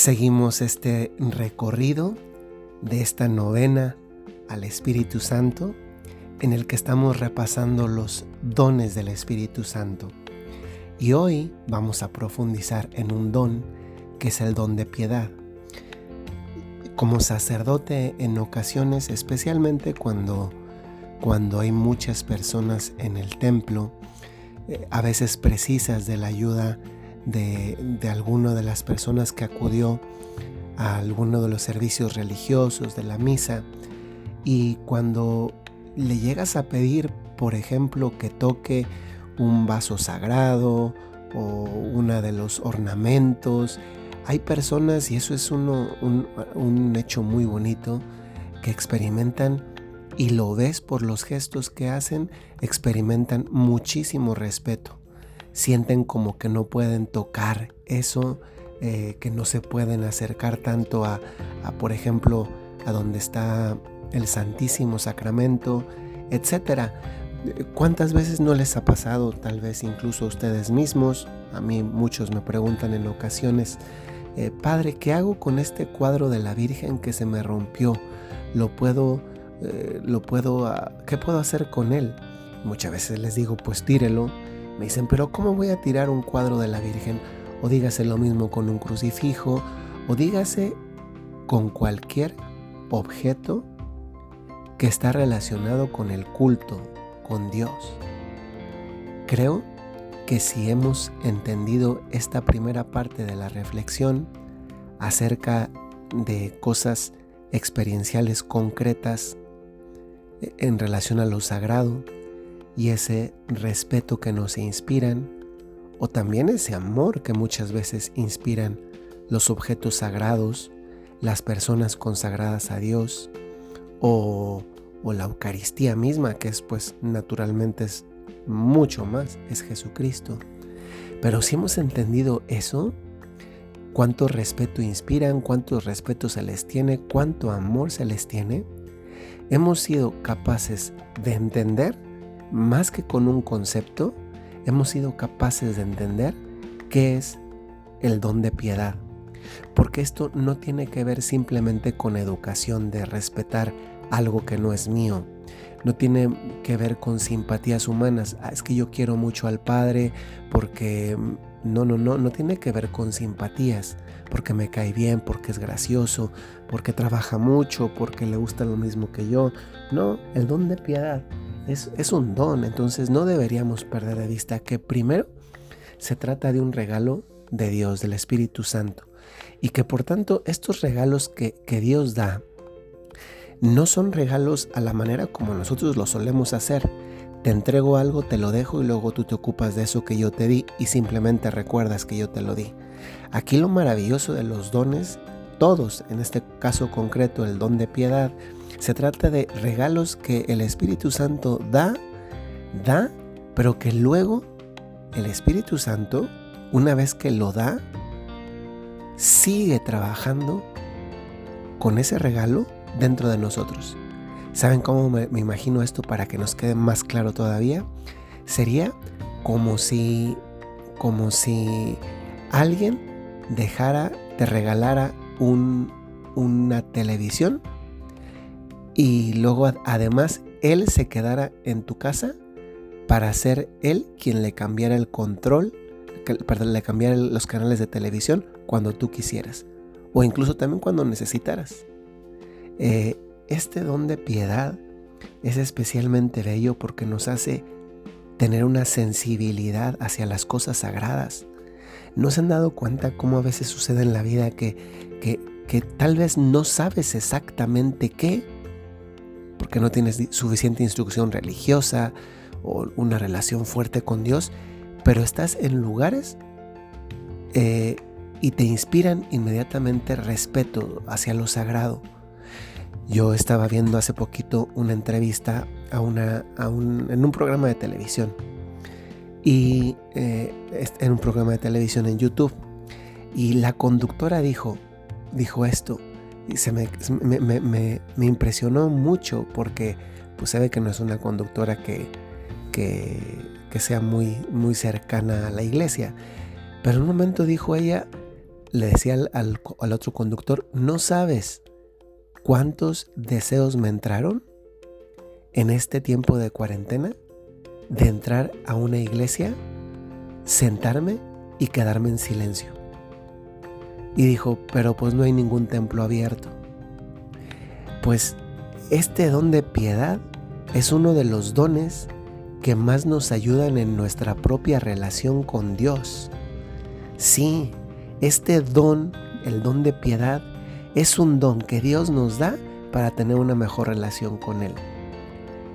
seguimos este recorrido de esta novena al Espíritu Santo en el que estamos repasando los dones del Espíritu Santo. Y hoy vamos a profundizar en un don que es el don de piedad. Como sacerdote en ocasiones, especialmente cuando, cuando hay muchas personas en el templo, eh, a veces precisas de la ayuda de, de alguna de las personas que acudió a alguno de los servicios religiosos de la misa, y cuando le llegas a pedir, por ejemplo, que toque un vaso sagrado o uno de los ornamentos, hay personas, y eso es uno, un, un hecho muy bonito, que experimentan y lo ves por los gestos que hacen, experimentan muchísimo respeto. Sienten como que no pueden tocar eso, eh, que no se pueden acercar tanto a, por ejemplo, a donde está el Santísimo Sacramento, etcétera. ¿Cuántas veces no les ha pasado, tal vez incluso a ustedes mismos? A mí muchos me preguntan en ocasiones, eh, Padre, ¿qué hago con este cuadro de la Virgen que se me rompió? ¿Lo puedo, eh, lo puedo, ah, qué puedo hacer con él? Muchas veces les digo, pues tírelo. Me dicen, pero ¿cómo voy a tirar un cuadro de la Virgen? O dígase lo mismo con un crucifijo, o dígase con cualquier objeto que está relacionado con el culto, con Dios. Creo que si hemos entendido esta primera parte de la reflexión acerca de cosas experienciales concretas en relación a lo sagrado y ese respeto que nos inspiran, o también ese amor que muchas veces inspiran los objetos sagrados, las personas consagradas a Dios, o o la Eucaristía misma, que es pues naturalmente es mucho más, es Jesucristo. Pero si hemos entendido eso, cuánto respeto inspiran, cuánto respeto se les tiene, cuánto amor se les tiene, hemos sido capaces de entender, más que con un concepto, hemos sido capaces de entender qué es el don de piedad. Porque esto no tiene que ver simplemente con educación de respetar algo que no es mío. No tiene que ver con simpatías humanas. Ah, es que yo quiero mucho al Padre porque... Mm, no, no, no, no tiene que ver con simpatías, porque me cae bien, porque es gracioso, porque trabaja mucho, porque le gusta lo mismo que yo. No, el don de piedad es, es un don, entonces no deberíamos perder de vista que primero se trata de un regalo de Dios, del Espíritu Santo, y que por tanto estos regalos que, que Dios da no son regalos a la manera como nosotros lo solemos hacer. Te entrego algo, te lo dejo y luego tú te ocupas de eso que yo te di y simplemente recuerdas que yo te lo di. Aquí lo maravilloso de los dones, todos, en este caso concreto el don de piedad, se trata de regalos que el Espíritu Santo da, da, pero que luego el Espíritu Santo, una vez que lo da, sigue trabajando con ese regalo dentro de nosotros. ¿Saben cómo me, imagino esto para que nos quede más claro todavía? Sería como si, como si alguien dejara, te regalara un, una televisión y luego además él se quedara en tu casa para ser él quien le cambiara el control, le cambiara los canales de televisión cuando tú quisieras o incluso también cuando necesitaras. Eh, este don de piedad es especialmente bello porque nos hace tener una sensibilidad hacia las cosas sagradas. ¿No se han dado cuenta cómo a veces sucede en la vida que, que, tal vez no sabes exactamente qué? Porque no tienes suficiente instrucción religiosa o una relación fuerte con Dios, pero estás en lugares eh, y te inspiran inmediatamente respeto hacia lo sagrado. Yo estaba viendo hace poquito una entrevista a una, en un programa de televisión. Y eh, en un programa de televisión en YouTube. Y la conductora dijo, dijo esto. Y se me, me, impresionó mucho porque pues se ve que no es una conductora que, que, que sea muy, muy cercana a la iglesia. Pero en un momento dijo ella, le decía al, otro conductor, ¿no sabes cuántos deseos me entraron en este tiempo de cuarentena? De entrar a una iglesia, sentarme y quedarme en silencio. Y dijo, pero pues no hay ningún templo abierto. Pues este don de piedad es uno de los dones que más nos ayudan en nuestra propia relación con Dios. Sí, este don, el don de piedad, es un don que Dios nos da para tener una mejor relación con Él.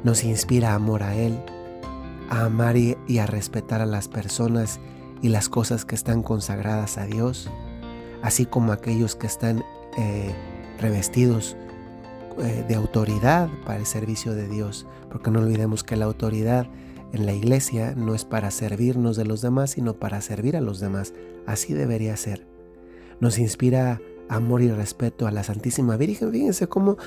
Nos inspira amor a Él, a amar y, a respetar a las personas y las cosas que están consagradas a Dios, así como aquellos que están eh, revestidos eh, de autoridad para el servicio de Dios, porque no olvidemos que la autoridad en la iglesia no es para servirnos de los demás, sino para servir a los demás. Así debería ser. Nos inspira amor y respeto a la Santísima Virgen. Fíjense cómo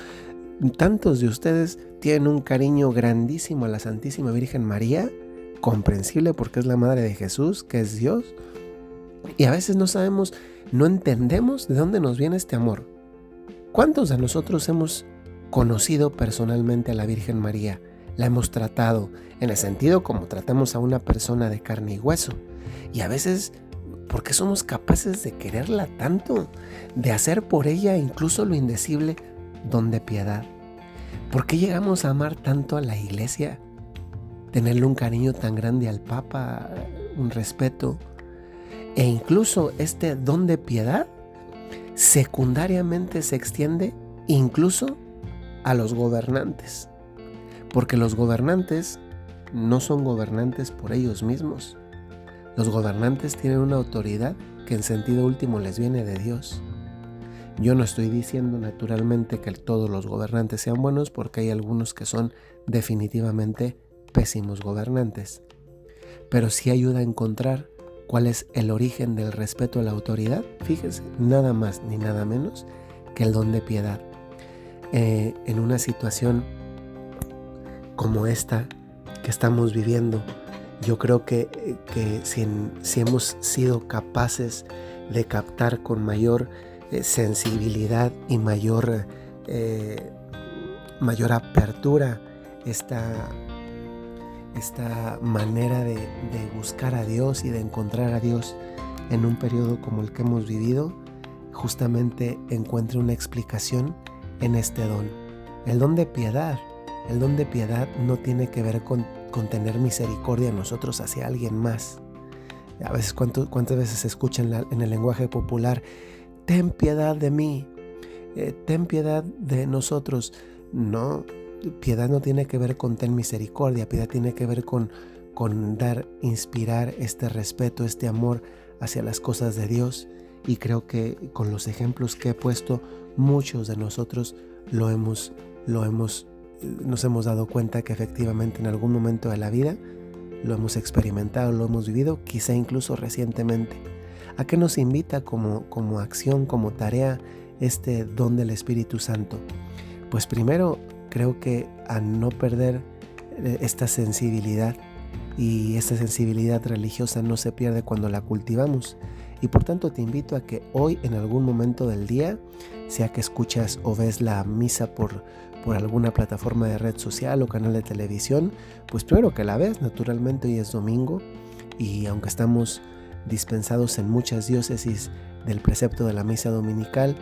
tantos de ustedes tienen un cariño grandísimo a la Santísima Virgen María, comprensible porque es la Madre de Jesús, que es Dios. Y a veces no sabemos, no entendemos de dónde nos viene este amor. ¿Cuántos de nosotros hemos conocido personalmente a la Virgen María? La hemos tratado en el sentido como tratamos a una persona de carne y hueso. Y a veces, ¿por qué somos capaces de quererla tanto? De hacer por ella incluso lo indecible, don de piedad. ¿Por qué llegamos a amar tanto a la iglesia? Tenerle un cariño tan grande al Papa, un respeto. E incluso este don de piedad secundariamente se extiende incluso a los gobernantes. Porque los gobernantes no son gobernantes por ellos mismos. Los gobernantes tienen una autoridad que en sentido último les viene de Dios. Yo no estoy diciendo naturalmente que todos los gobernantes sean buenos porque hay algunos que son definitivamente pésimos gobernantes. Pero sí ayuda a encontrar cuál es el origen del respeto a la autoridad. Fíjense, nada más ni nada menos que el don de piedad. Eh, en una situación como esta que estamos viviendo, yo creo que, si, hemos sido capaces de captar con mayor eh, sensibilidad y mayor, eh, mayor apertura esta, esta manera de, buscar a Dios y de encontrar a Dios en un periodo como el que hemos vivido, justamente encuentre una explicación en este don, el don de piedad el don de piedad no tiene que ver con, tener misericordia nosotros hacia alguien más. A veces, ¿cuántas veces se escucha en, el lenguaje popular? Ten piedad de mí, eh, ten piedad de nosotros. No, piedad no tiene que ver con ten misericordia, piedad tiene que ver con, con dar, inspirar este respeto, este amor hacia las cosas de Dios. Y creo que con los ejemplos que he puesto, muchos de nosotros lo hemos, lo hemos nos hemos dado cuenta que efectivamente en algún momento de la vida lo hemos experimentado, lo hemos vivido, quizá incluso recientemente. ¿A qué nos invita como, como acción, como tarea este don del Espíritu Santo? Pues primero creo que a no perder eh, esta sensibilidad y esta sensibilidad religiosa no se pierde cuando la cultivamos. Y por tanto te invito a que hoy en algún momento del día, sea que escuchas o ves la misa por, por alguna plataforma de red social o canal de televisión, pues primero que la ves, naturalmente hoy es domingo y aunque estamos dispensados en muchas diócesis del precepto de la misa dominical,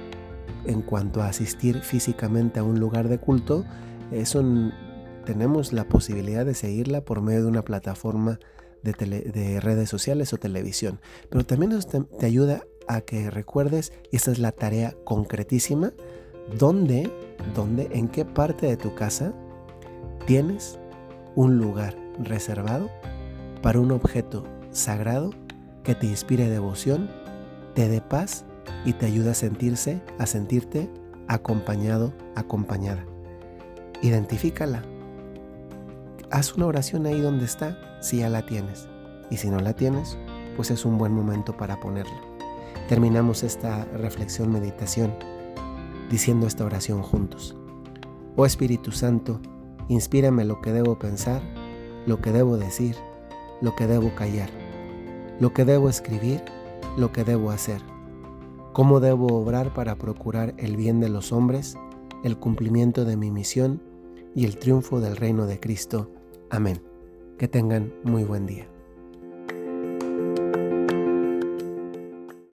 en cuanto a asistir físicamente a un lugar de culto, eso tenemos la posibilidad de seguirla por medio de una plataforma de, de redes sociales o televisión. Pero también te, te ayuda a que recuerdes, y esta es la tarea concretísima, dónde ¿Dónde, en qué parte de tu casa tienes un lugar reservado para un objeto sagrado que te inspire devoción, te dé paz y te ayude a sentirse, a sentirte acompañado, acompañada. Identifícala. Haz una oración ahí donde está, si ya la tienes. Y si no la tienes, pues es un buen momento para ponerla. Terminamos esta reflexión, meditación diciendo esta oración juntos. Oh Espíritu Santo, inspírame lo que debo pensar, lo que debo decir, lo que debo callar, lo que debo escribir, lo que debo hacer. Cómo debo obrar para procurar el bien de los hombres, el cumplimiento de mi misión y el triunfo del reino de Cristo. Amén. Que tengan muy buen día.